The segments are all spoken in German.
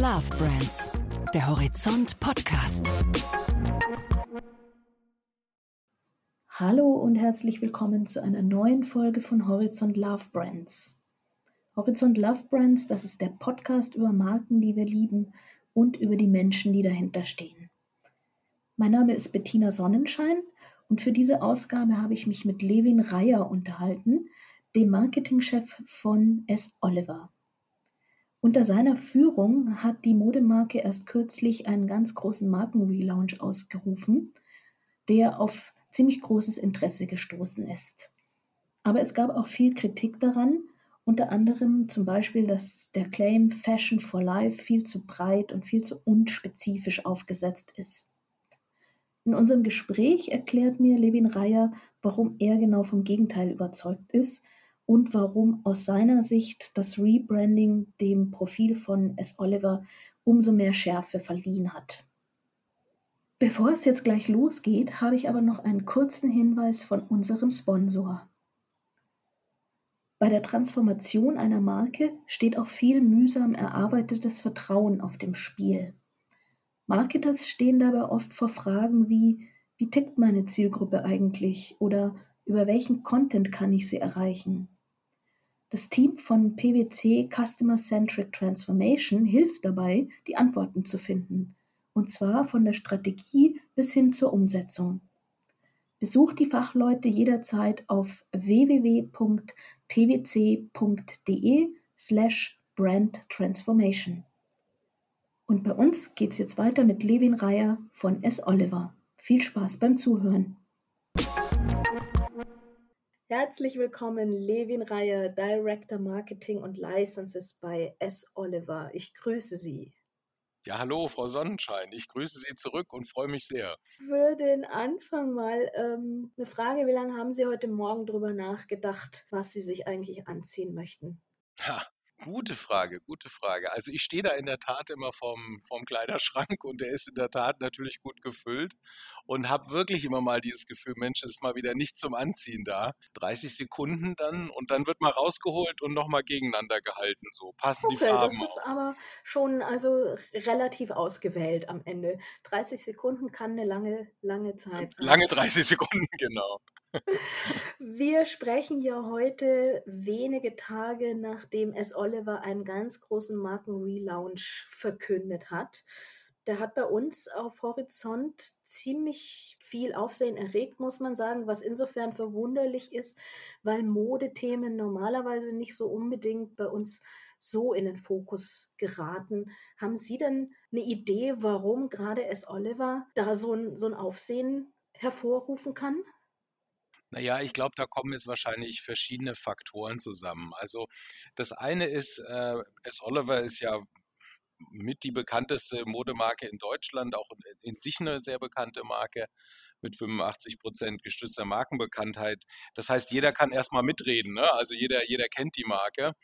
Love Brands, der Horizont Podcast. Hallo und herzlich willkommen zu einer neuen Folge von Horizont Love Brands. Horizont Love Brands, das ist der Podcast über Marken, die wir lieben und über die Menschen, die dahinter stehen. Mein Name ist Bettina Sonnenschein und für diese Ausgabe habe ich mich mit Levin Reier unterhalten, dem Marketingchef von S. Oliver. Unter seiner Führung hat die Modemarke erst kürzlich einen ganz großen Markenrelaunch ausgerufen, der auf ziemlich großes Interesse gestoßen ist. Aber es gab auch viel Kritik daran, unter anderem zum Beispiel, dass der Claim Fashion for Life viel zu breit und viel zu unspezifisch aufgesetzt ist. In unserem Gespräch erklärt mir Levin Reier, warum er genau vom Gegenteil überzeugt ist und warum aus seiner Sicht das Rebranding dem Profil von S. Oliver umso mehr Schärfe verliehen hat. Bevor es jetzt gleich losgeht, habe ich aber noch einen kurzen Hinweis von unserem Sponsor. Bei der Transformation einer Marke steht auch viel mühsam erarbeitetes Vertrauen auf dem Spiel. Marketers stehen dabei oft vor Fragen wie, wie tickt meine Zielgruppe eigentlich oder über welchen Content kann ich sie erreichen? Das Team von PwC Customer Centric Transformation hilft dabei, die Antworten zu finden, und zwar von der Strategie bis hin zur Umsetzung. Besucht die Fachleute jederzeit auf www.pwc.de slash Brand Transformation. Und bei uns geht's jetzt weiter mit Levin Reier von S. Oliver. Viel Spaß beim Zuhören. Herzlich willkommen, Levin Reier, Director Marketing und Licenses bei S. Oliver. Ich grüße Sie. Ja, hallo, Frau Sonnenschein. Ich grüße Sie zurück und freue mich sehr. Für den Anfang mal ähm, eine Frage: Wie lange haben Sie heute Morgen darüber nachgedacht, was Sie sich eigentlich anziehen möchten? Ha, Gute Frage, gute Frage. Also ich stehe da in der Tat immer vorm, vorm Kleiderschrank und der ist in der Tat natürlich gut gefüllt und habe wirklich immer mal dieses Gefühl, Mensch, ist mal wieder nicht zum Anziehen da. 30 Sekunden dann und dann wird mal rausgeholt und nochmal gegeneinander gehalten. So passen okay, die Farben. Das ist auch. aber schon also relativ ausgewählt am Ende. 30 Sekunden kann eine lange, lange Zeit sein. Lange 30 Sekunden, genau. Wir sprechen ja heute wenige Tage nachdem S. Oliver einen ganz großen Markenrelaunch verkündet hat. Der hat bei uns auf Horizont ziemlich viel Aufsehen erregt, muss man sagen, was insofern verwunderlich ist, weil Modethemen normalerweise nicht so unbedingt bei uns so in den Fokus geraten. Haben Sie denn eine Idee, warum gerade S. Oliver da so ein, so ein Aufsehen hervorrufen kann? Naja, ich glaube, da kommen jetzt wahrscheinlich verschiedene Faktoren zusammen. Also das eine ist, äh, S. Oliver ist ja mit die bekannteste Modemarke in Deutschland, auch in, sich eine sehr bekannte Marke mit 85 Prozent gestützter Markenbekanntheit. Das heißt, jeder kann erstmal mitreden, ne? also jeder, jeder kennt die Marke.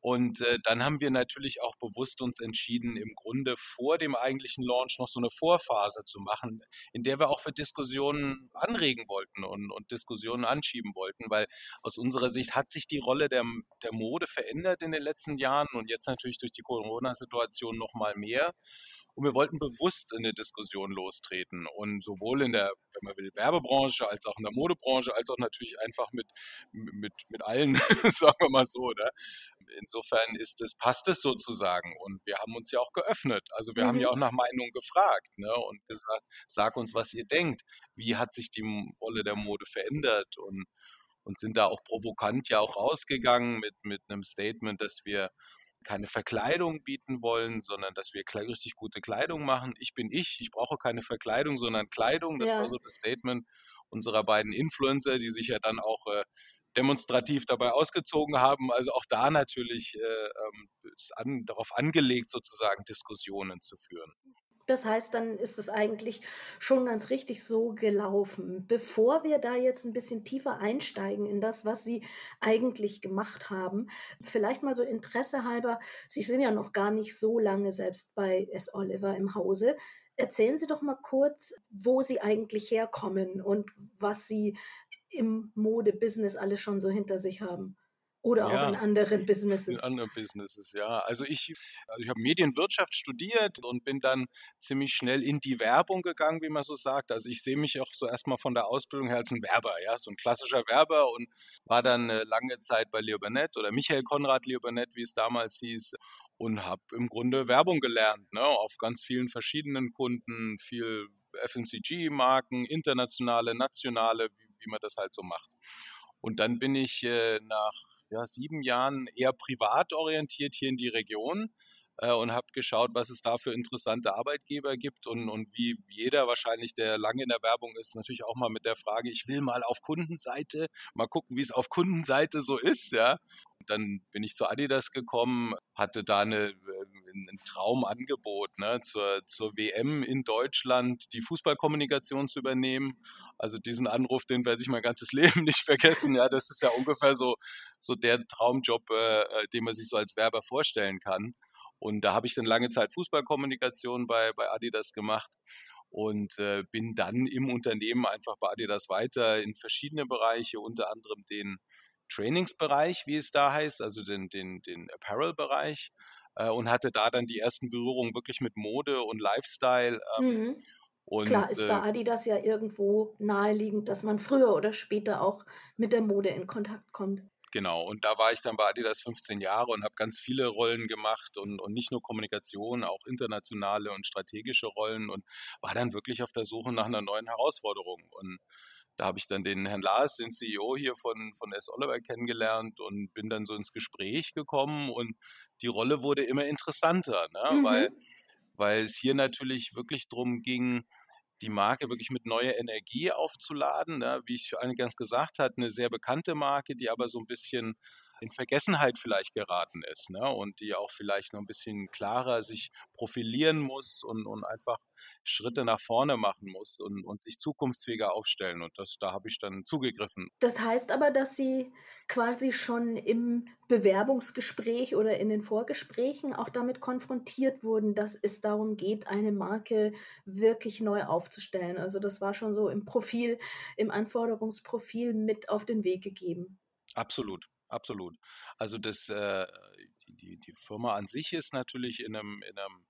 Und äh, dann haben wir natürlich auch bewusst uns entschieden, im Grunde vor dem eigentlichen Launch noch so eine Vorphase zu machen, in der wir auch für Diskussionen anregen wollten und, und Diskussionen anschieben wollten, weil aus unserer Sicht hat sich die Rolle der, der Mode verändert in den letzten Jahren und jetzt natürlich durch die Corona-Situation noch mal mehr. Und wir wollten bewusst in eine Diskussion lostreten und sowohl in der, wenn man will, Werbebranche als auch in der Modebranche, als auch natürlich einfach mit, mit, mit allen, sagen wir mal so. Ne? Insofern ist es, passt es sozusagen. Und wir haben uns ja auch geöffnet. Also wir mhm. haben ja mhm. auch nach Meinung gefragt ne? und gesagt, sag uns, was ihr denkt. Wie hat sich die Rolle der Mode verändert? Und, und sind da auch provokant ja auch rausgegangen mit, mit einem Statement, dass wir keine Verkleidung bieten wollen, sondern dass wir richtig gute Kleidung machen. Ich bin ich, ich brauche keine Verkleidung, sondern Kleidung. Das ja. war so das Statement unserer beiden Influencer, die sich ja dann auch äh, demonstrativ dabei ausgezogen haben. Also auch da natürlich äh, ähm, ist an, darauf angelegt, sozusagen Diskussionen zu führen. Das heißt, dann ist es eigentlich schon ganz richtig so gelaufen. Bevor wir da jetzt ein bisschen tiefer einsteigen in das, was Sie eigentlich gemacht haben, vielleicht mal so Interesse halber, Sie sind ja noch gar nicht so lange selbst bei S. Oliver im Hause. Erzählen Sie doch mal kurz, wo Sie eigentlich herkommen und was Sie im Modebusiness alles schon so hinter sich haben. Oder ja, auch in anderen Businesses. In anderen Businesses, ja. Also ich, also ich habe Medienwirtschaft studiert und bin dann ziemlich schnell in die Werbung gegangen, wie man so sagt. Also ich sehe mich auch so erstmal von der Ausbildung her als ein Werber, ja, so ein klassischer Werber und war dann äh, lange Zeit bei Leobernet oder Michael Konrad Leobernet, wie es damals hieß, und habe im Grunde Werbung gelernt, ne, auf ganz vielen verschiedenen Kunden, viel FMCG-Marken, internationale, nationale, wie, wie man das halt so macht. Und dann bin ich äh, nach ja, sieben Jahren eher privat orientiert hier in die Region äh, und habe geschaut, was es da für interessante Arbeitgeber gibt und, und wie jeder wahrscheinlich, der lange in der Werbung ist, natürlich auch mal mit der Frage, ich will mal auf Kundenseite, mal gucken, wie es auf Kundenseite so ist, ja. Dann bin ich zu Adidas gekommen, hatte da eine, äh, ein Traumangebot, ne, zur, zur WM in Deutschland die Fußballkommunikation zu übernehmen. Also diesen Anruf, den werde ich mein ganzes Leben nicht vergessen. Ja, das ist ja ungefähr so, so der Traumjob, äh, äh, den man sich so als Werber vorstellen kann. Und da habe ich dann lange Zeit Fußballkommunikation bei, bei Adidas gemacht und äh, bin dann im Unternehmen einfach bei Adidas weiter in verschiedene Bereiche, unter anderem den Trainingsbereich, wie es da heißt, also den, den, den Apparel-Bereich äh, und hatte da dann die ersten Berührungen wirklich mit Mode und Lifestyle. Ähm, mhm. Und, Klar, ist bei äh Adidas ja irgendwo naheliegend, dass man früher oder später auch mit der Mode in Kontakt kommt. Genau, und da war ich dann bei Adidas 15 Jahre und habe ganz viele Rollen gemacht und, und nicht nur Kommunikation, auch internationale und strategische Rollen und war dann wirklich auf der Suche nach einer neuen Herausforderung. Und da habe ich dann den Herrn Lars, den CEO hier von, von S. Oliver kennengelernt und bin dann so ins Gespräch gekommen und die Rolle wurde immer interessanter, ne? Mhm. weil, weil es hier natürlich wirklich darum ging, die Marke wirklich mit neuer Energie aufzuladen. Ne? Wie ich eingangs gesagt habe, eine sehr bekannte Marke, die aber so ein bisschen in Vergessenheit vielleicht geraten ist ne? und die auch vielleicht noch ein bisschen klarer sich profilieren muss und, und einfach Schritte nach vorne machen muss und, und sich zukunftsfähiger aufstellen. Und das, da habe ich dann zugegriffen. Das heißt aber, dass Sie quasi schon im Bewerbungsgespräch oder in den Vorgesprächen auch damit konfrontiert wurden, dass es darum geht, eine Marke wirklich neu aufzustellen. Also das war schon so im Profil, im Anforderungsprofil mit auf den Weg gegeben. Absolut absolut. Also das, äh, die, die Firma an sich ist natürlich in einem, in einem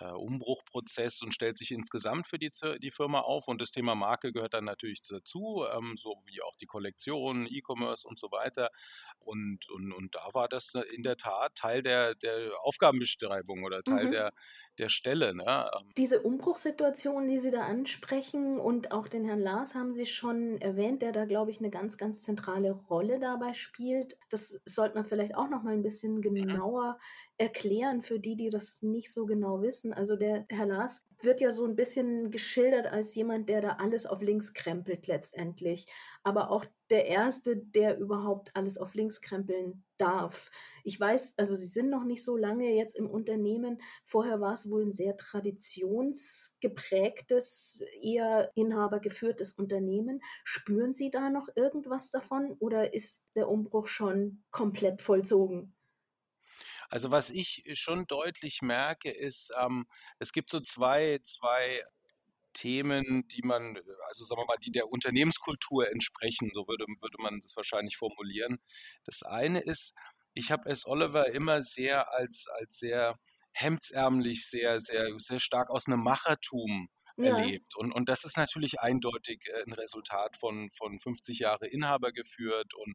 äh, Umbruchprozess und stellt sich insgesamt für die, die Firma auf. Und das Thema Marke gehört dann natürlich dazu, ähm, so wie auch die Kollektion, E-Commerce und so weiter. Und, und, und da war das in der Tat Teil der, der Aufgabenbeschreibung oder Teil mhm. der, der Stelle. Ne? Ähm. Diese Umbruchssituation, die Sie da ansprechen und auch den Herrn Lars haben Sie schon erwähnt, der da, glaube ich, eine ganz, ganz zentrale Rolle dabei spielt. Das sollte man vielleicht auch noch mal ein bisschen mhm. genauer erklären für die, die das nicht so genau wissen. Also der Herr Lars wird ja so ein bisschen geschildert als jemand, der da alles auf links krempelt letztendlich. Aber auch der Erste, der überhaupt alles auf links krempeln darf. Ich weiß, also Sie sind noch nicht so lange jetzt im Unternehmen. Vorher war es wohl ein sehr traditionsgeprägtes, eher inhabergeführtes Unternehmen. Spüren Sie da noch irgendwas davon oder ist der Umbruch schon komplett vollzogen? Also was ich schon deutlich merke, ist, ähm, es gibt so zwei, zwei Themen, die man, also sagen wir mal, die der Unternehmenskultur entsprechen, so würde, würde man das wahrscheinlich formulieren. Das eine ist, ich habe es Oliver immer sehr als, als sehr hemdsärmlich, sehr, sehr, sehr stark aus einem Machertum ja. erlebt. Und, und das ist natürlich eindeutig äh, ein Resultat von, von 50 Jahre Inhaber geführt und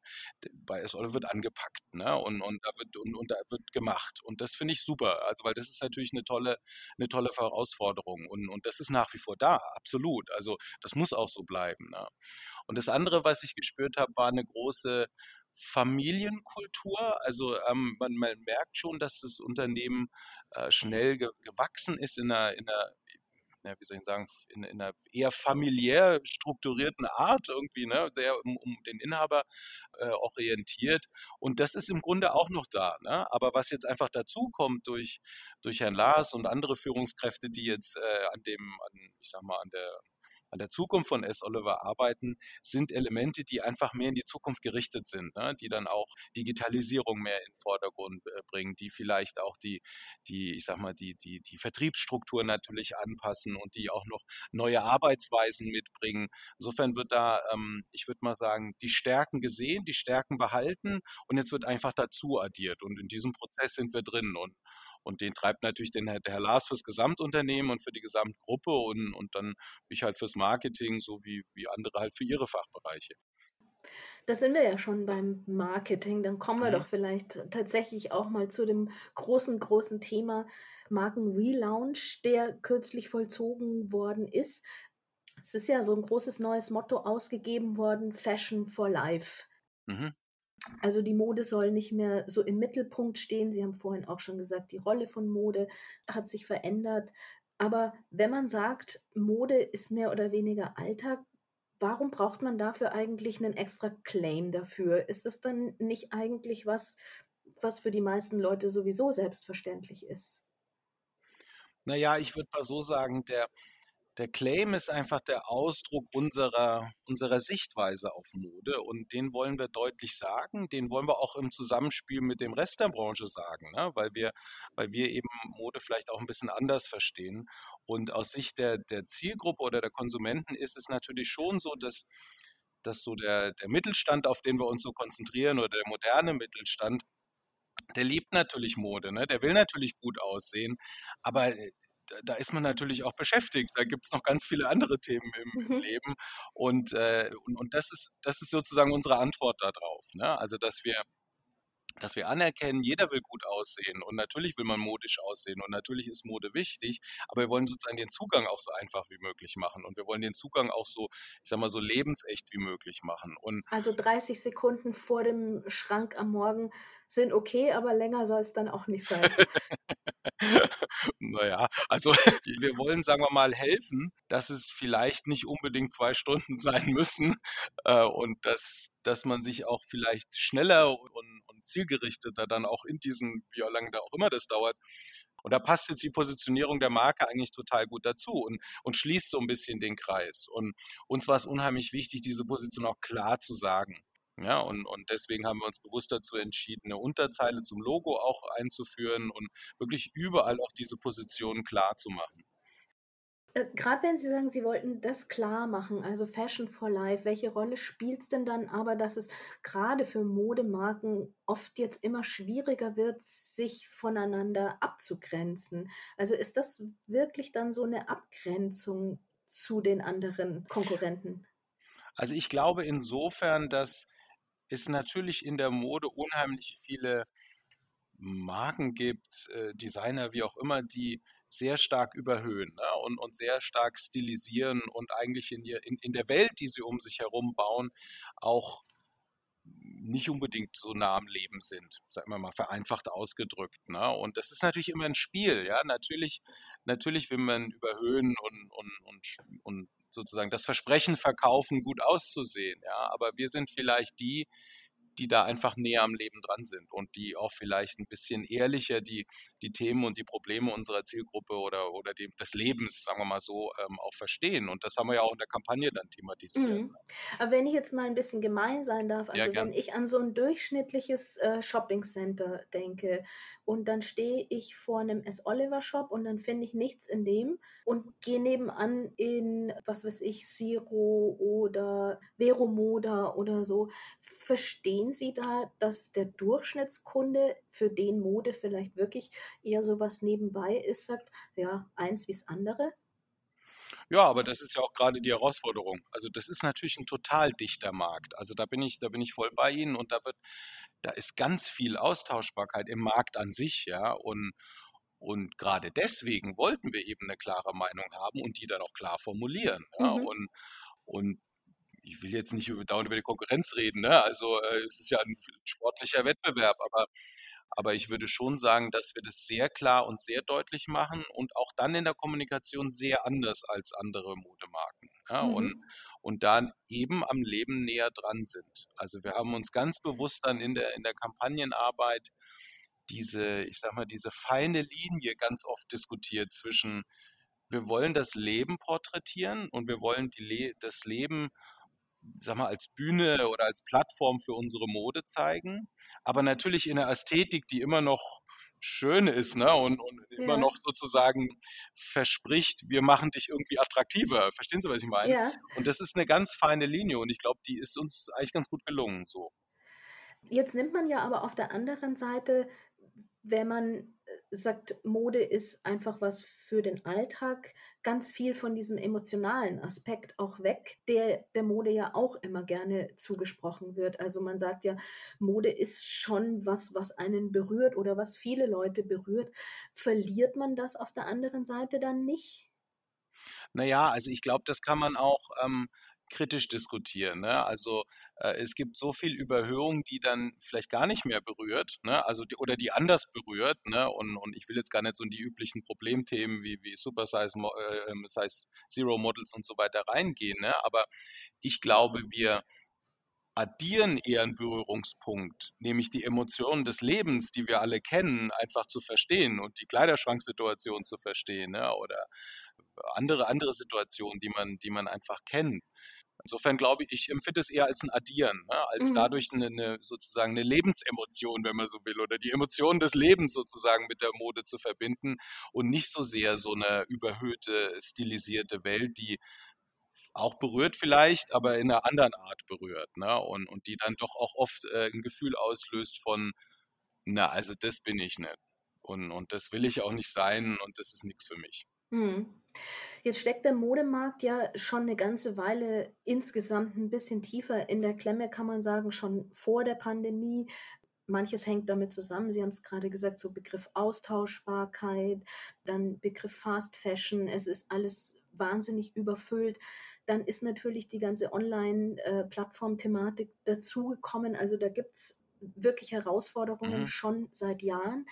bei Esol wird angepackt, ne? Und, und da wird und, und da wird gemacht. Und das finde ich super. Also weil das ist natürlich eine tolle, eine tolle Herausforderung. Und, und das ist nach wie vor da, absolut. Also das muss auch so bleiben. Ne? Und das andere, was ich gespürt habe, war eine große Familienkultur. Also ähm, man, man, merkt schon, dass das Unternehmen äh, schnell ge gewachsen ist in einer, in einer ja, wie soll ich sagen, in, in, einer eher familiär strukturierten Art irgendwie, ne, sehr um, um den Inhaber äh, orientiert. Und das ist im Grunde auch noch da. Ne? Aber was jetzt einfach dazu kommt durch, durch Herrn Lars und andere Führungskräfte, die jetzt äh, an dem, an, ich sag mal, an der an der Zukunft von S. Oliver arbeiten, sind Elemente, die einfach mehr in die Zukunft gerichtet sind, ne? die dann auch Digitalisierung mehr in den Vordergrund äh, bringen, die vielleicht auch die, die, ich sag mal, die, die, die Vertriebsstruktur natürlich anpassen und die auch noch neue Arbeitsweisen mitbringen. Insofern wird da, ähm, ich würde mal sagen, die Stärken gesehen, die Stärken behalten und jetzt wird einfach dazu addiert. Und in diesem Prozess sind wir drin. Und, und den treibt natürlich den, der Herr Lars fürs Gesamtunternehmen und für die Gesamtgruppe und, und dann ich halt fürs Marketing, so wie, wie andere halt für ihre Fachbereiche. Da sind wir ja schon beim Marketing. Dann kommen wir mhm. doch vielleicht tatsächlich auch mal zu dem großen, großen Thema Markenrelaunch, der kürzlich vollzogen worden ist. Es ist ja so ein großes neues Motto ausgegeben worden, Fashion for Life. Mhm. Also die Mode soll nicht mehr so im Mittelpunkt stehen. Sie haben vorhin auch schon gesagt, die Rolle von Mode hat sich verändert. Aber wenn man sagt, Mode ist mehr oder weniger Alltag, warum braucht man dafür eigentlich einen extra Claim dafür? Ist das dann nicht eigentlich was, was für die meisten Leute sowieso selbstverständlich ist? Naja, ich würde mal so sagen, der, der Claim ist einfach der Ausdruck unserer, unserer Sichtweise auf Mode und den wollen wir deutlich sagen, den wollen wir auch im Zusammenspiel mit dem Rest der Branche sagen, ne? weil, wir, weil wir eben Mode vielleicht auch ein bisschen anders verstehen. Und aus Sicht der, der Zielgruppe oder der Konsumenten ist es natürlich schon so, dass, dass so der, der Mittelstand, auf den wir uns so konzentrieren oder der moderne Mittelstand, der liebt natürlich Mode, ne? der will natürlich gut aussehen, aber da ist man natürlich auch beschäftigt. Da gibt es noch ganz viele andere Themen im, im mhm. Leben. Und, äh, und, und das, ist, das ist sozusagen unsere Antwort darauf. Ne? Also, dass wir dass wir anerkennen, jeder will gut aussehen und natürlich will man modisch aussehen und natürlich ist Mode wichtig, aber wir wollen sozusagen den Zugang auch so einfach wie möglich machen und wir wollen den Zugang auch so, ich sag mal, so lebensecht wie möglich machen. Und also 30 Sekunden vor dem Schrank am Morgen sind okay, aber länger soll es dann auch nicht sein. naja, also wir wollen, sagen wir mal, helfen, dass es vielleicht nicht unbedingt zwei Stunden sein müssen äh, und dass, dass man sich auch vielleicht schneller und, und zielgerichteter dann auch in diesem, wie lange da auch immer das dauert, und da passt jetzt die Positionierung der Marke eigentlich total gut dazu und, und schließt so ein bisschen den Kreis. Und uns war es unheimlich wichtig, diese Position auch klar zu sagen. Ja, und, und deswegen haben wir uns bewusst dazu entschieden, eine Unterzeile zum Logo auch einzuführen und wirklich überall auch diese Positionen klar zu machen. Äh, Gerade wenn Sie sagen, Sie wollten das klar machen, also Fashion for Life, welche Rolle spielt es denn dann aber, dass es gerade für Modemarken oft jetzt immer schwieriger wird, sich voneinander abzugrenzen? Also ist das wirklich dann so eine Abgrenzung zu den anderen Konkurrenten? Also ich glaube insofern, dass es natürlich in der Mode unheimlich viele Marken gibt, äh, Designer, wie auch immer, die sehr stark überhöhen ne, und, und sehr stark stilisieren und eigentlich in, ihr, in, in der Welt, die sie um sich herum bauen, auch nicht unbedingt so nah am Leben sind, sagen wir mal vereinfacht ausgedrückt. Ne? Und das ist natürlich immer ein Spiel, ja. Natürlich, natürlich will man überhöhen und, und, und, und sozusagen das Versprechen verkaufen, gut auszusehen. Ja, aber wir sind vielleicht die, die da einfach näher am Leben dran sind und die auch vielleicht ein bisschen ehrlicher die, die Themen und die Probleme unserer Zielgruppe oder, oder die, des Lebens, sagen wir mal so, ähm, auch verstehen. Und das haben wir ja auch in der Kampagne dann thematisiert. Mhm. Ne? Aber wenn ich jetzt mal ein bisschen gemein sein darf, also ja, wenn ich an so ein durchschnittliches äh, Shopping Center denke und dann stehe ich vor einem S. Oliver Shop und dann finde ich nichts in dem und gehe nebenan in, was weiß ich, Siro oder Vero Moda oder so, verstehe sehen Sie da, dass der Durchschnittskunde, für den Mode vielleicht wirklich eher so was nebenbei ist, sagt, ja, eins wie das andere? Ja, aber das ist ja auch gerade die Herausforderung. Also das ist natürlich ein total dichter Markt. Also da bin ich, da bin ich voll bei Ihnen und da wird, da ist ganz viel Austauschbarkeit im Markt an sich, ja. Und, und gerade deswegen wollten wir eben eine klare Meinung haben und die dann auch klar formulieren. Ja? Mhm. Und, und ich will jetzt nicht über, dauernd über die Konkurrenz reden, ne? also äh, es ist ja ein sportlicher Wettbewerb, aber, aber ich würde schon sagen, dass wir das sehr klar und sehr deutlich machen und auch dann in der Kommunikation sehr anders als andere Modemarken. Ja? Mhm. Und, und dann eben am Leben näher dran sind. Also wir haben uns ganz bewusst dann in der, in der Kampagnenarbeit diese, ich sag mal, diese feine Linie ganz oft diskutiert zwischen wir wollen das Leben porträtieren und wir wollen die Le das Leben sag mal, als Bühne oder als Plattform für unsere Mode zeigen, aber natürlich in einer Ästhetik, die immer noch schön ist, ne? Und, und ja. immer noch sozusagen verspricht, wir machen dich irgendwie attraktiver. Verstehen Sie, was ich meine? Ja. Und das ist eine ganz feine Linie und ich glaube, die ist uns eigentlich ganz gut gelungen so. Jetzt nimmt man ja aber auf der anderen Seite, wenn man sagt, Mode ist einfach was für den Alltag, ganz viel von diesem emotionalen Aspekt auch weg, der der Mode ja auch immer gerne zugesprochen wird. Also man sagt ja, Mode ist schon was, was einen berührt oder was viele Leute berührt. Verliert man das auf der anderen Seite dann nicht? Naja, also ich glaube, das kann man auch ähm, kritisch diskutieren. Ne? Also äh, es gibt so viel Überhöhung, die dann vielleicht gar nicht mehr berührt, ne? also die, oder die anders berührt. Ne? Und, und ich will jetzt gar nicht so in die üblichen Problemthemen wie, wie Super Size, äh, ähm, Size Zero Models und so weiter reingehen. Ne? Aber ich glaube, wir addieren eher einen Berührungspunkt, nämlich die Emotionen des Lebens, die wir alle kennen, einfach zu verstehen und die Kleiderschranksituation zu verstehen ne? oder andere, andere Situationen, die man, die man einfach kennt. Insofern glaube ich, ich empfinde es eher als ein Addieren, ne, als mhm. dadurch eine, eine, sozusagen eine Lebensemotion, wenn man so will, oder die Emotionen des Lebens sozusagen mit der Mode zu verbinden und nicht so sehr so eine überhöhte, stilisierte Welt, die auch berührt vielleicht, aber in einer anderen Art berührt, ne? Und, und die dann doch auch oft äh, ein Gefühl auslöst von, na, also das bin ich nicht. Und, und das will ich auch nicht sein und das ist nichts für mich. Mhm. Jetzt steckt der Modemarkt ja schon eine ganze Weile insgesamt ein bisschen tiefer in der Klemme, kann man sagen, schon vor der Pandemie. Manches hängt damit zusammen. Sie haben es gerade gesagt, so Begriff Austauschbarkeit, dann Begriff Fast Fashion. Es ist alles wahnsinnig überfüllt. Dann ist natürlich die ganze Online-Plattform-Thematik dazugekommen. Also da gibt es wirklich Herausforderungen mhm. schon seit Jahren.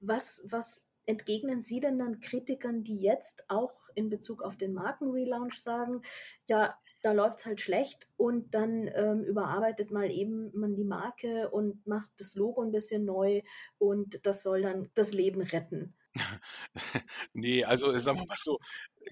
Was, was entgegnen Sie denn dann Kritikern, die jetzt auch in Bezug auf den Markenrelaunch sagen, ja, da läuft es halt schlecht und dann ähm, überarbeitet mal eben man die Marke und macht das Logo ein bisschen neu und das soll dann das Leben retten? nee, also sagen wir mal so,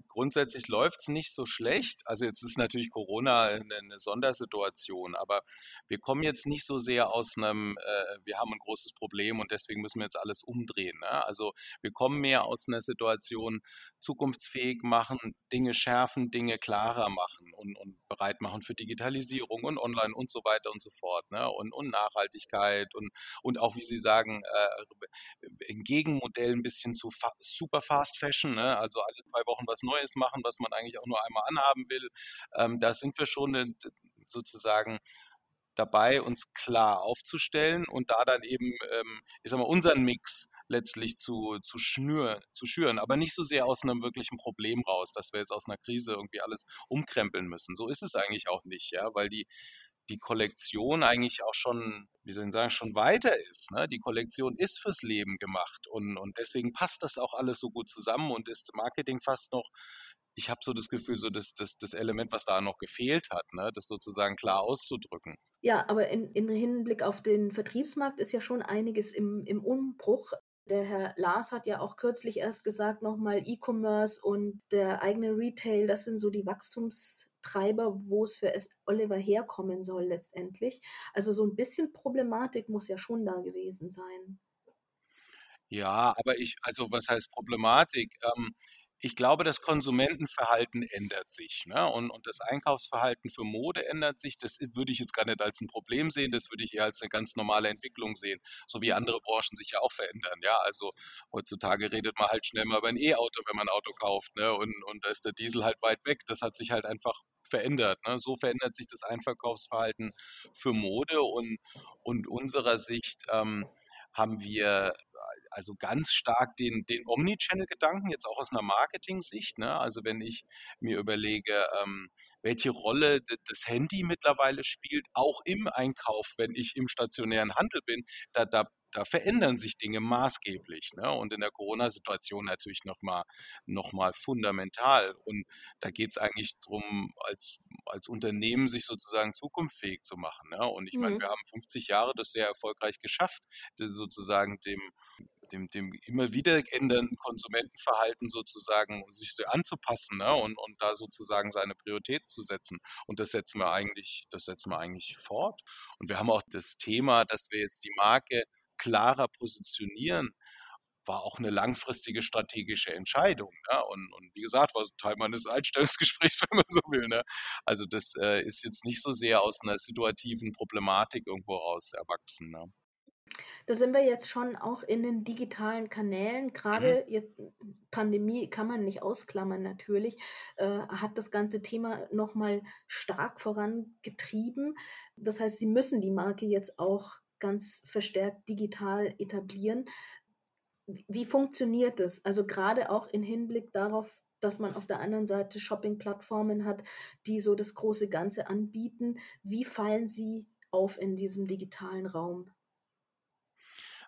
grundsätzlich läuft es nicht so schlecht. Also jetzt ist natürlich Corona eine, Sondersituation, aber wir kommen jetzt nicht so sehr aus einem, äh, wir haben ein großes Problem und deswegen müssen wir jetzt alles umdrehen. Ne? Also wir kommen mehr aus einer Situation, zukunftsfähig machen, Dinge schärfen, Dinge klarer machen und, und bereit machen für Digitalisierung und Online und so weiter und so fort. Ne? Und, und Nachhaltigkeit und, und auch, wie Sie sagen, äh, im Gegenmodell ein bisschen zu fa super Fast Fashion, ne? also alle zwei Wochen was Neues machen, was man eigentlich auch nur einmal anhaben will. Ähm, da sind wir schon äh, sozusagen dabei, uns klar aufzustellen und da dann eben, ähm, ich sag mal, unseren Mix letztlich zu, zu, schnür, zu schüren, aber nicht so sehr aus einem wirklichen Problem raus, dass wir jetzt aus einer Krise irgendwie alles umkrempeln müssen. So ist es eigentlich auch nicht, ja, weil die, die Kollektion eigentlich auch schon, wie soll ich sagen, schon weiter ist. Ne? Die Kollektion ist fürs Leben gemacht und, und deswegen passt das auch alles so gut zusammen und ist Marketing fast noch, ich habe so das Gefühl, so das, das, das Element, was da noch gefehlt hat, ne? das sozusagen klar auszudrücken. Ja, aber in, in Hinblick auf den Vertriebsmarkt ist ja schon einiges im, im Umbruch. Der Herr Lars hat ja auch kürzlich erst gesagt, nochmal E-Commerce und der eigene Retail, das sind so die Wachstums- Treiber, wo es für Oliver herkommen soll letztendlich. Also so ein bisschen Problematik muss ja schon da gewesen sein. Ja, aber ich, also was heißt Problematik? Ähm, ich glaube, das Konsumentenverhalten ändert sich. Ne? Und, und das Einkaufsverhalten für Mode ändert sich. Das würde ich jetzt gar nicht als ein Problem sehen, das würde ich eher als eine ganz normale Entwicklung sehen, so wie andere Branchen sich ja auch verändern. Ja, also heutzutage redet man halt schnell mal über ein E-Auto, wenn man ein Auto kauft. Ne? Und, und da ist der Diesel halt weit weg. Das hat sich halt einfach verändert. Ne? So verändert sich das Einverkaufsverhalten für Mode und, und unserer Sicht ähm, haben wir also ganz stark den, den Omnichannel-Gedanken, jetzt auch aus einer Marketing-Sicht. Ne? Also wenn ich mir überlege, ähm, welche Rolle das Handy mittlerweile spielt, auch im Einkauf, wenn ich im stationären Handel bin, da, da da verändern sich Dinge maßgeblich. Ne? Und in der Corona-Situation natürlich nochmal noch mal fundamental. Und da geht es eigentlich darum, als, als Unternehmen sich sozusagen zukunftsfähig zu machen. Ne? Und ich mhm. meine, wir haben 50 Jahre das sehr erfolgreich geschafft, sozusagen dem dem, dem immer wieder ändernden Konsumentenverhalten sozusagen sich so anzupassen ne? und, und da sozusagen seine Priorität zu setzen. Und das setzen wir eigentlich, das setzen wir eigentlich fort. Und wir haben auch das Thema, dass wir jetzt die Marke klarer positionieren war auch eine langfristige strategische Entscheidung. Ne? Und, und, wie gesagt, war Teil meines Einstellungsgesprächs, wenn man so will. Ne? Also das äh, ist jetzt nicht so sehr aus einer situativen Problematik irgendwo raus erwachsen. Ne? Da sind wir jetzt schon auch in den digitalen Kanälen. Gerade mhm. jetzt Pandemie kann man nicht ausklammern natürlich, äh, hat das ganze Thema nochmal stark vorangetrieben. Das heißt, sie müssen die Marke jetzt auch ganz verstärkt digital etablieren. Wie funktioniert das? Also gerade auch im Hinblick darauf, dass man auf der anderen Seite Shopping-Plattformen hat, die so das große Ganze anbieten. Wie fallen Sie auf in diesem digitalen Raum?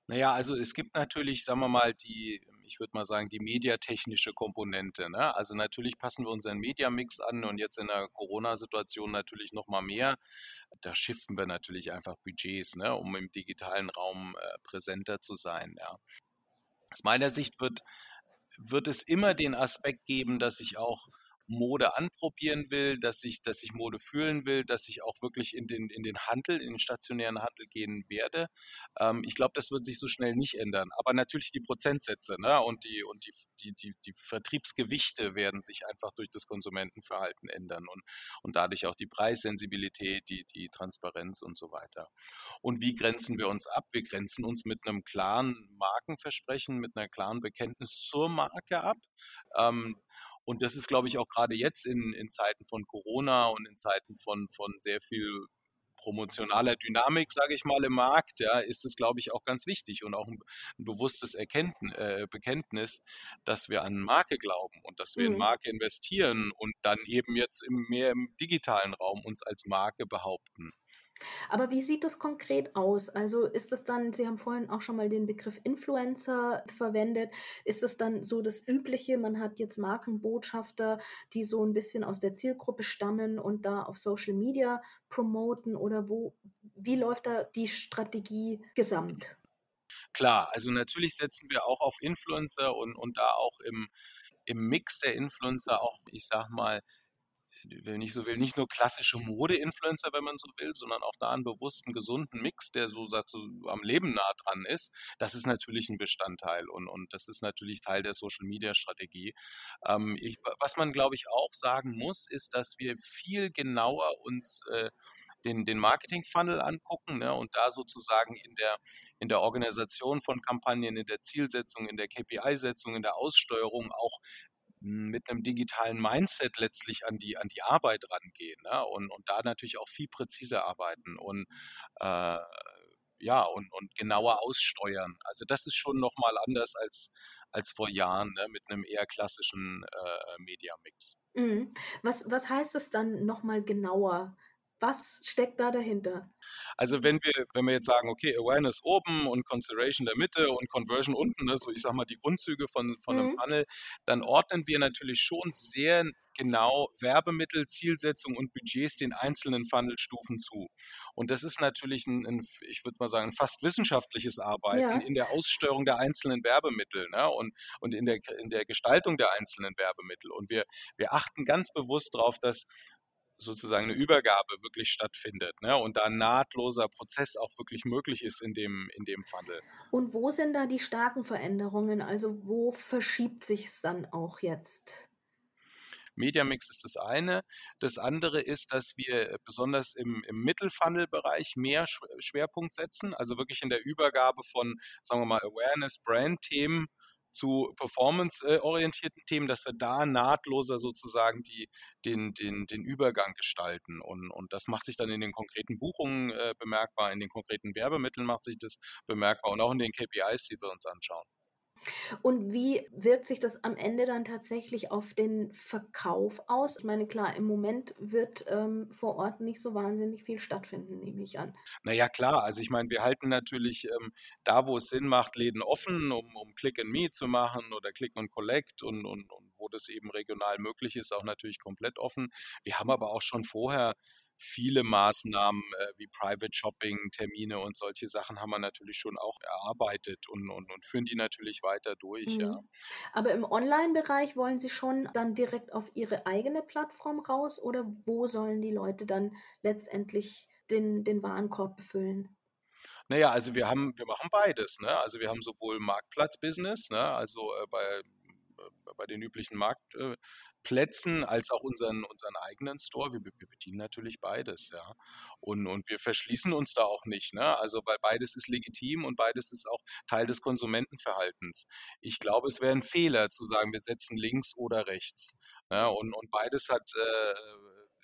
Naja, also es gibt natürlich, sagen wir mal, die, ich würde mal sagen, die mediatechnische Komponente. Ne? Also natürlich passen wir unseren Mediamix an und jetzt in der Corona-Situation natürlich nochmal mehr. Da schiffen wir natürlich einfach Budgets, ne? um im digitalen Raum äh, präsenter zu sein. Ja. Aus meiner Sicht wird, wird es immer den Aspekt geben, dass ich auch Mode anprobieren will, dass ich, dass ich Mode fühlen will, dass ich auch wirklich in den, in den Handel, in den stationären Handel gehen werde. Ähm, ich glaube, das wird sich so schnell nicht ändern. Aber natürlich die Prozentsätze ne? und, die, und die, die, die, die Vertriebsgewichte werden sich einfach durch das Konsumentenverhalten ändern und, und dadurch auch die Preissensibilität, die, die Transparenz und so weiter. Und wie grenzen wir uns ab? Wir grenzen uns mit einem klaren Markenversprechen, mit einer klaren Bekenntnis zur Marke ab. Ähm, und das ist, glaube ich, auch gerade jetzt in, in Zeiten von Corona und in Zeiten von, von sehr viel promotionaler Dynamik, sage ich mal, im Markt, ja, ist es, glaube ich, auch ganz wichtig und auch ein, ein bewusstes Erkenntnis, äh, Bekenntnis, dass wir an Marke glauben und dass wir mhm. in Marke investieren und dann eben jetzt im, mehr im digitalen Raum uns als Marke behaupten. Aber wie sieht das konkret aus? Also ist das dann, Sie haben vorhin auch schon mal den Begriff Influencer verwendet, ist das dann so das Übliche, man hat jetzt Markenbotschafter, die so ein bisschen aus der Zielgruppe stammen und da auf Social Media promoten oder wo, wie läuft da die Strategie gesamt? Klar, also natürlich setzen wir auch auf Influencer und, und da auch im, im Mix der Influencer auch, ich sag mal, wenn ich so will, nicht nur klassische Mode-Influencer, wenn man so will, sondern auch da einen bewussten, gesunden Mix, der so, sagt, so am Leben nah dran ist. Das ist natürlich ein Bestandteil und, und das ist natürlich Teil der Social-Media-Strategie. Ähm, was man, glaube ich, auch sagen muss, ist, dass wir viel genauer uns äh, den, den Marketing-Funnel angucken ne, und da sozusagen in der, in der Organisation von Kampagnen, in der Zielsetzung, in der KPI-Setzung, in der Aussteuerung auch mit einem digitalen Mindset letztlich an die, an die Arbeit rangehen ne? und, und da natürlich auch viel präziser arbeiten und äh, ja, und, und genauer aussteuern. Also das ist schon nochmal anders als, als vor Jahren ne? mit einem eher klassischen äh, Media-Mix. Mhm. Was, was heißt es dann nochmal genauer? Was steckt da dahinter? Also wenn wir, wenn wir jetzt sagen, okay, Awareness oben und Consideration der Mitte und Conversion unten, ne, so ich sag mal die Grundzüge von, von mhm. einem Funnel, dann ordnen wir natürlich schon sehr genau Werbemittel, Zielsetzung und Budgets den einzelnen Funnelstufen zu. Und das ist natürlich ein, ein ich würde mal sagen, ein fast wissenschaftliches Arbeiten ja. in der Aussteuerung der einzelnen Werbemittel ne? und, und in, der, in der Gestaltung der einzelnen Werbemittel. Und wir, wir achten ganz bewusst darauf, dass sozusagen eine Übergabe wirklich stattfindet ne? und da ein nahtloser Prozess auch wirklich möglich ist in dem, in dem Funnel. Und wo sind da die starken Veränderungen? Also wo verschiebt sich es dann auch jetzt? Mediamix ist das eine. Das andere ist, dass wir besonders im, im Mittelfunnel-Bereich mehr Schwerpunkt setzen, also wirklich in der Übergabe von, sagen wir mal, Awareness, Brand-Themen zu performance-orientierten Themen, dass wir da nahtloser sozusagen die, den, den, den Übergang gestalten. Und, und das macht sich dann in den konkreten Buchungen äh, bemerkbar, in den konkreten Werbemitteln macht sich das bemerkbar und auch in den KPIs, die wir uns anschauen. Und wie wirkt sich das am Ende dann tatsächlich auf den Verkauf aus? Ich meine, klar, im Moment wird ähm, vor Ort nicht so wahnsinnig viel stattfinden, nehme ich an. Naja, klar. Also ich meine, wir halten natürlich ähm, da, wo es Sinn macht, Läden offen, um, um Click and Me zu machen oder Click and Collect und, und, und wo das eben regional möglich ist, auch natürlich komplett offen. Wir haben aber auch schon vorher viele Maßnahmen äh, wie Private Shopping, Termine und solche Sachen haben wir natürlich schon auch erarbeitet und, und, und führen die natürlich weiter durch. Mhm. Ja. Aber im Online-Bereich wollen Sie schon dann direkt auf Ihre eigene Plattform raus oder wo sollen die Leute dann letztendlich den, den Warenkorb befüllen? Naja, also wir haben, wir machen beides. Ne? Also wir haben sowohl Marktplatz-Business, ne? also äh, bei, äh, bei den üblichen Marktplätzen, äh, als auch unseren, unseren eigenen Store. Wir, wir, bedienen natürlich beides, ja. Und, und wir verschließen uns da auch nicht, ne? Also weil beides ist legitim und beides ist auch Teil des Konsumentenverhaltens. Ich glaube, es wäre ein Fehler zu sagen, wir setzen links oder rechts. Ne? Und, und beides hat äh,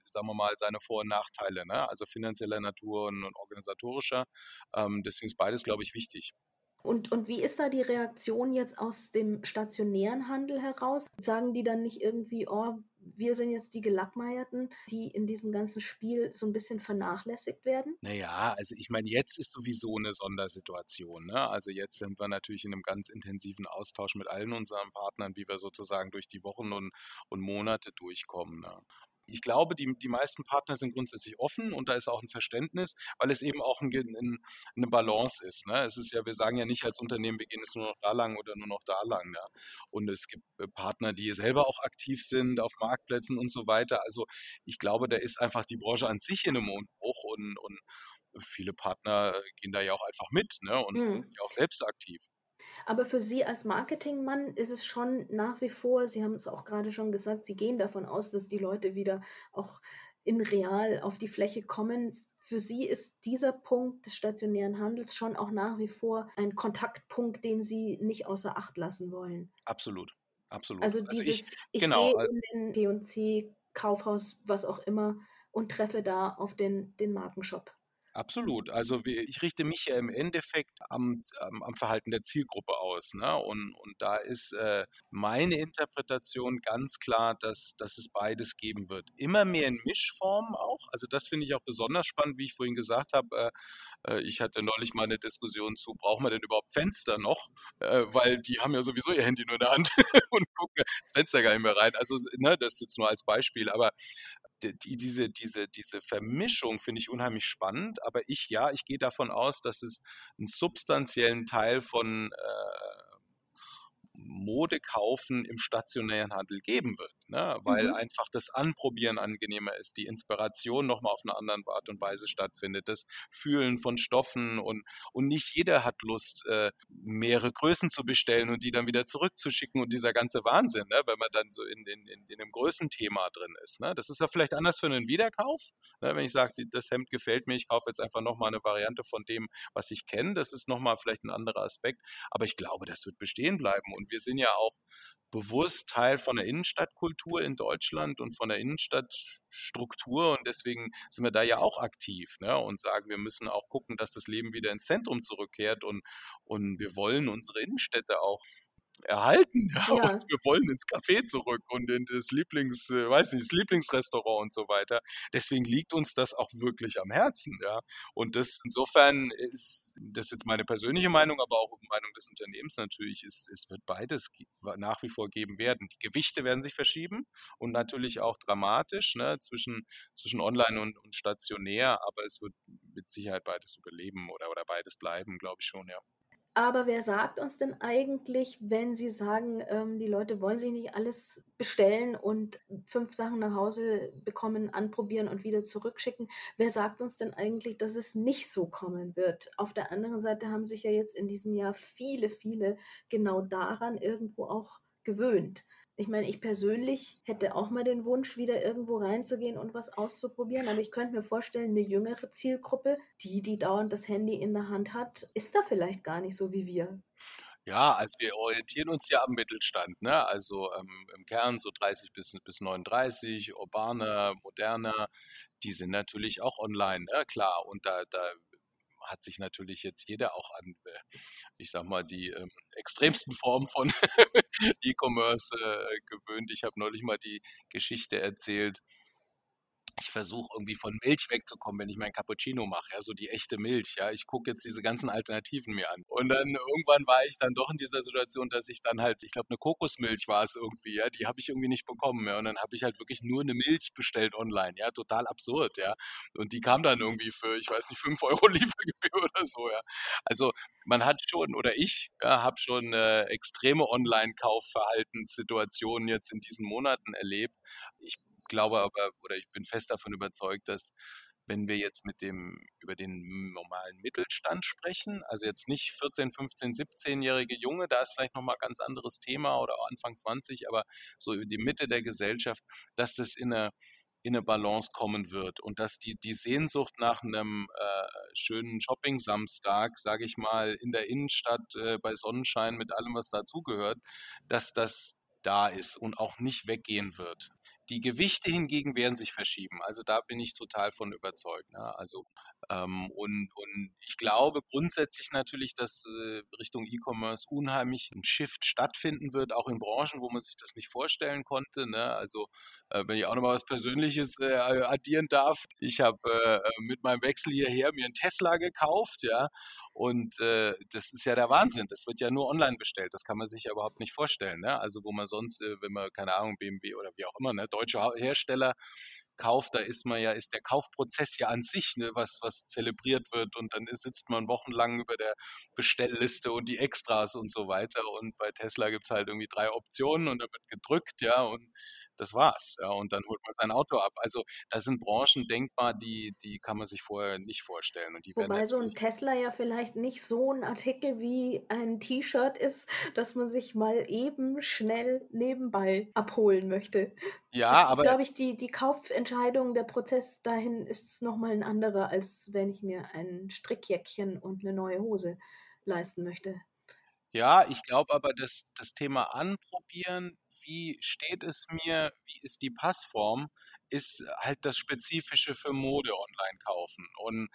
sagen wir mal, seine Vor- und Nachteile, ne? also finanzieller Natur und, und organisatorischer. Ähm, deswegen ist beides, glaube ich, wichtig. Und, und wie ist da die Reaktion jetzt aus dem stationären Handel heraus? Sagen die dann nicht irgendwie, oh, wir sind jetzt die Gelackmeierten, die in diesem ganzen Spiel so ein bisschen vernachlässigt werden? Naja, also ich meine, jetzt ist sowieso eine Sondersituation. Ne? Also jetzt sind wir natürlich in einem ganz intensiven Austausch mit allen unseren Partnern, wie wir sozusagen durch die Wochen und, und Monate durchkommen. Ne? Ich glaube, die, die meisten Partner sind grundsätzlich offen und da ist auch ein Verständnis, weil es eben auch ein, ein, eine Balance ist. Ne? Es ist ja, wir sagen ja nicht als Unternehmen, wir gehen jetzt nur noch da lang oder nur noch da lang. Ja? Und es gibt äh, Partner, die selber auch aktiv sind auf Marktplätzen und so weiter. Also ich glaube, da ist einfach die Branche an sich in einem Umbruch und, und viele Partner gehen da ja auch einfach mit ne? und mhm. sind ja auch selbst aktiv. Aber für Sie als Marketingmann ist es schon nach wie vor, Sie haben es auch gerade schon gesagt, Sie gehen davon aus, dass die Leute wieder auch in real auf die Fläche kommen. Für Sie ist dieser Punkt des stationären Handels schon auch nach wie vor ein Kontaktpunkt, den Sie nicht außer Acht lassen wollen. Absolut, absolut. Also dieses, also ich, ich genau, gehe in den P&C, Kaufhaus, was auch immer und treffe da auf den, den Markenshop. Absolut. Also ich richte mich ja im Endeffekt am, am, Verhalten der Zielgruppe aus. Ne? Und, und da ist äh, meine Interpretation ganz klar, dass, dass es beides geben wird. Immer mehr in Mischformen auch. Also das finde ich auch besonders spannend, wie ich vorhin gesagt habe. Äh, äh, ich hatte neulich mal eine Diskussion zu, brauchen wir denn überhaupt Fenster noch? Äh, weil die haben ja sowieso ihr Handy nur in der Hand und gucken Fenster gar nicht mehr rein. Also ne, das ist jetzt nur als Beispiel. Aber die, diese, diese, diese Vermischung finde ich unheimlich spannend, aber ich, ja, ich gehe davon aus, dass es einen substanziellen Teil von äh, Mode kaufen im stationären Handel geben wird, ne? weil mhm. einfach das Anprobieren angenehmer ist, die Inspiration nochmal auf eine andere Art und Weise stattfindet, das Fühlen von Stoffen und, und nicht jeder hat Lust, äh, mehrere Größen zu bestellen und die dann wieder zurückzuschicken und dieser ganze Wahnsinn, ne? wenn man dann so in, in, in, in einem Größenthema drin ist. Ne? Das ist ja vielleicht anders für einen Wiederkauf, ne? wenn ich sage, das Hemd gefällt mir, ich kaufe jetzt einfach nochmal eine Variante von dem, was ich kenne, das ist nochmal vielleicht ein anderer Aspekt, aber ich glaube, das wird bestehen bleiben und wir sind ja auch bewusst Teil von der Innenstadtkultur in Deutschland und von der Innenstadtstruktur und deswegen sind wir da ja auch aktiv ne? und sagen, wir müssen auch gucken, dass das Leben wieder ins Zentrum zurückkehrt und, und wir wollen unsere Innenstädte auch erhalten. Ja? ja. Und wir wollen ins Café zurück und in das Lieblings, äh, weiß nicht, das Lieblingsrestaurant und so weiter. Deswegen liegt uns das auch wirklich am Herzen. Ja? Und das insofern ist das jetzt meine persönliche Meinung, aber auch Meinung des Unternehmens natürlich, ist, es wird beides nach wie vor geben werden. Die Gewichte werden sich verschieben und natürlich auch dramatisch ne, zwischen, zwischen online und, und stationär, aber es wird mit Sicherheit beides überleben oder, oder beides bleiben, glaube ich schon, ja. Aber wer sagt uns denn eigentlich, wenn Sie sagen, ähm, die Leute wollen sich nicht alles bestellen und fünf Sachen nach Hause bekommen, anprobieren und wieder zurückschicken? Wer sagt uns denn eigentlich, dass es nicht so kommen wird? Auf der anderen Seite haben sich ja jetzt in diesem Jahr viele, viele genau daran irgendwo auch gewöhnt. Ich meine, ich persönlich hätte auch mal den Wunsch, wieder irgendwo reinzugehen und was auszuprobieren. Aber ich könnte mir vorstellen, eine jüngere Zielgruppe, die, die dauernd das Handy in der Hand hat, ist da vielleicht gar nicht so wie wir. Ja, also wir orientieren uns ja am Mittelstand, ne? Also ähm, im Kern so 30 bis, bis 39, urbaner, moderner, die sind natürlich auch online, ne? klar. Und da, da hat sich natürlich jetzt jeder auch an, äh, ich sag mal, die ähm, extremsten Formen von E-Commerce äh, gewöhnt. Ich habe neulich mal die Geschichte erzählt. Ich versuche irgendwie von Milch wegzukommen, wenn ich meinen Cappuccino mache, ja, so die echte Milch, ja. Ich gucke jetzt diese ganzen Alternativen mir an. Und dann irgendwann war ich dann doch in dieser Situation, dass ich dann halt, ich glaube, eine Kokosmilch war es irgendwie, ja, die habe ich irgendwie nicht bekommen, ja. Und dann habe ich halt wirklich nur eine Milch bestellt online, ja, total absurd, ja. Und die kam dann irgendwie für, ich weiß nicht, 5 Euro Liefergebühr oder so, ja. Also man hat schon, oder ich ja, habe schon äh, extreme Online-Kaufverhaltenssituationen jetzt in diesen Monaten erlebt. Ich glaube aber, oder ich bin fest davon überzeugt, dass wenn wir jetzt mit dem über den normalen Mittelstand sprechen, also jetzt nicht 14, 15, 17-jährige Junge, da ist vielleicht nochmal ganz anderes Thema oder Anfang 20, aber so über die Mitte der Gesellschaft, dass das in eine in eine Balance kommen wird und dass die, die Sehnsucht nach einem äh, schönen Shopping-Samstag, sage ich mal, in der Innenstadt äh, bei Sonnenschein mit allem, was dazugehört, dass das da ist und auch nicht weggehen wird. Die Gewichte hingegen werden sich verschieben. Also da bin ich total von überzeugt. Ne? Also ähm, und, und ich glaube grundsätzlich natürlich, dass äh, Richtung E-Commerce unheimlich ein Shift stattfinden wird, auch in Branchen, wo man sich das nicht vorstellen konnte. Ne? Also äh, wenn ich auch nochmal was Persönliches äh, addieren darf, ich habe äh, mit meinem Wechsel hierher mir einen Tesla gekauft, ja, und äh, das ist ja der Wahnsinn. Das wird ja nur online bestellt. Das kann man sich ja überhaupt nicht vorstellen. Ne? Also wo man sonst, äh, wenn man, keine Ahnung, BMW oder wie auch immer, ne, deutsche Hersteller kauft, da ist man ja, ist der Kaufprozess ja an sich, ne, was, was zelebriert wird und dann sitzt man wochenlang über der Bestellliste und die Extras und so weiter. Und bei Tesla gibt es halt irgendwie drei Optionen und da wird gedrückt, ja, und das war's. Ja, und dann holt man sein Auto ab. Also da sind Branchen denkbar, die, die kann man sich vorher nicht vorstellen. Und die Wobei so ein Tesla ja vielleicht nicht so ein Artikel wie ein T-Shirt ist, dass man sich mal eben schnell nebenbei abholen möchte. Ja, ist, aber. glaube ich, die, die Kaufentscheidung, der Prozess dahin ist nochmal ein anderer, als wenn ich mir ein Strickjäckchen und eine neue Hose leisten möchte. Ja, ich glaube aber, dass das Thema Anprobieren wie steht es mir, wie ist die Passform, ist halt das Spezifische für Mode online kaufen. Und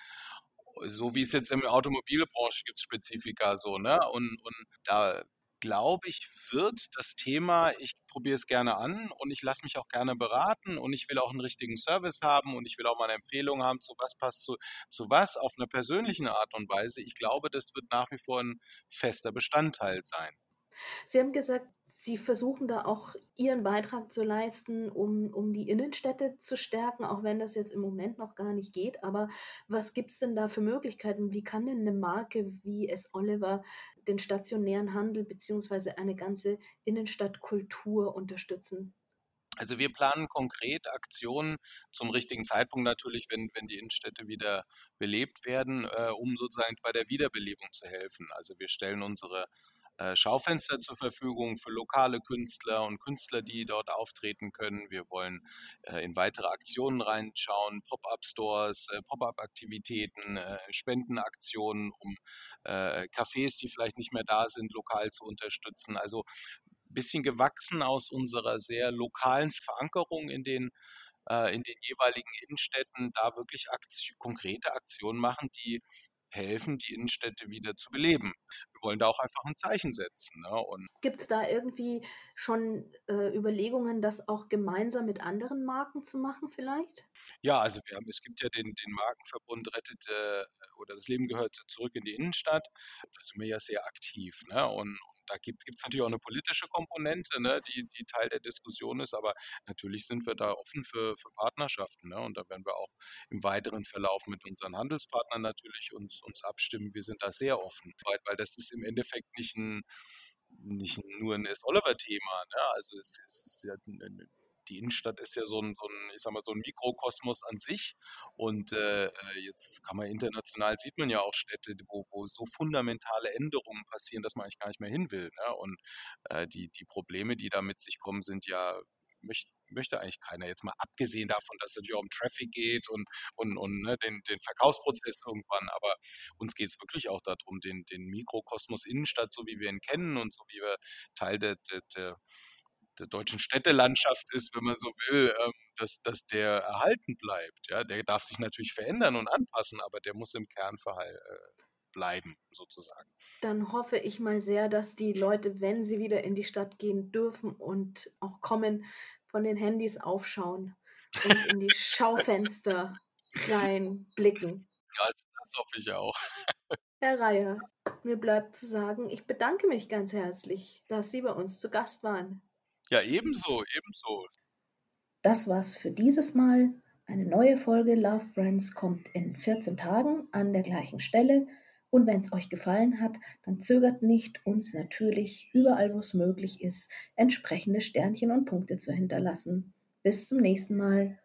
so wie es jetzt in der Automobilbranche gibt, Spezifika so, ne? Und, und da glaube ich, wird das Thema, ich probiere es gerne an und ich lasse mich auch gerne beraten und ich will auch einen richtigen Service haben und ich will auch mal eine Empfehlung haben, zu was passt zu, zu was auf einer persönlichen Art und Weise. Ich glaube, das wird nach wie vor ein fester Bestandteil sein. Sie haben gesagt, Sie versuchen da auch Ihren Beitrag zu leisten, um, um die Innenstädte zu stärken, auch wenn das jetzt im Moment noch gar nicht geht. Aber was gibt es denn da für Möglichkeiten? Wie kann denn eine Marke wie S. Oliver den stationären Handel bzw. eine ganze Innenstadtkultur unterstützen? Also wir planen konkret Aktionen zum richtigen Zeitpunkt natürlich, wenn, wenn die Innenstädte wieder belebt werden, äh, um sozusagen bei der Wiederbelebung zu helfen. Also wir stellen unsere Schaufenster zur Verfügung für lokale Künstler und Künstler, die dort auftreten können. Wir wollen äh, in weitere Aktionen reinschauen, Pop-up-Stores, äh, Pop-up-Aktivitäten, Spendenaktionen, um Cafés, die vielleicht nicht mehr da sind, lokal zu unterstützen. Also ein bisschen gewachsen aus unserer sehr lokalen Verankerung in den in den jeweiligen Innenstädten da wirklich Aktion, konkrete Aktionen machen, die helfen, die Innenstädte wieder zu beleben. Wir wollen da auch einfach ein Zeichen setzen. Ne? Gibt es da irgendwie schon äh, Überlegungen, das auch gemeinsam mit anderen Marken zu machen vielleicht? Ja, also wir haben, es gibt ja den, den Markenverbund Rettet äh, oder das Leben gehört zurück in die Innenstadt. Da sind wir ja sehr aktiv. Ne? Und, da gibt es natürlich auch eine politische Komponente, ne, die, die Teil der Diskussion ist, aber natürlich sind wir da offen für, für Partnerschaften. Ne, und da werden wir auch im weiteren Verlauf mit unseren Handelspartnern natürlich uns, uns abstimmen. Wir sind da sehr offen, weil, weil das ist im Endeffekt nicht ein nicht nur ein Oliver-Thema. Ne? Also es, es ist ja ein, die Innenstadt ist ja so ein, so ein, ich sag mal, so ein Mikrokosmos an sich. Und äh, äh, jetzt kann man international, sieht man ja auch Städte, wo, wo so fundamentale Änderungen passieren, dass man eigentlich gar nicht mehr hin will. Ne? Und äh, die, die Probleme, die da mit sich kommen, sind ja möchte, möchte eigentlich keiner. Jetzt mal abgesehen davon, dass es natürlich auch um Traffic geht und, und, und ne, den, den Verkaufsprozess irgendwann. Aber uns geht es wirklich auch darum, den, den Mikrokosmos Innenstadt, so wie wir ihn kennen und so wie wir Teil der, der, der der deutschen Städtelandschaft ist, wenn man so will, ähm, dass, dass der erhalten bleibt. Ja, der darf sich natürlich verändern und anpassen, aber der muss im Kern äh, bleiben, sozusagen. Dann hoffe ich mal sehr, dass die Leute, wenn sie wieder in die Stadt gehen dürfen und auch kommen, von den Handys aufschauen und in die Schaufenster reinblicken. Ja, das hoffe ich auch. Herr Reier, mir bleibt zu sagen, ich bedanke mich ganz herzlich, dass Sie bei uns zu Gast waren. Ja, ebenso, ebenso. Das war's für dieses Mal. Eine neue Folge Love Brands kommt in 14 Tagen an der gleichen Stelle. Und wenn es euch gefallen hat, dann zögert nicht, uns natürlich überall, wo es möglich ist, entsprechende Sternchen und Punkte zu hinterlassen. Bis zum nächsten Mal.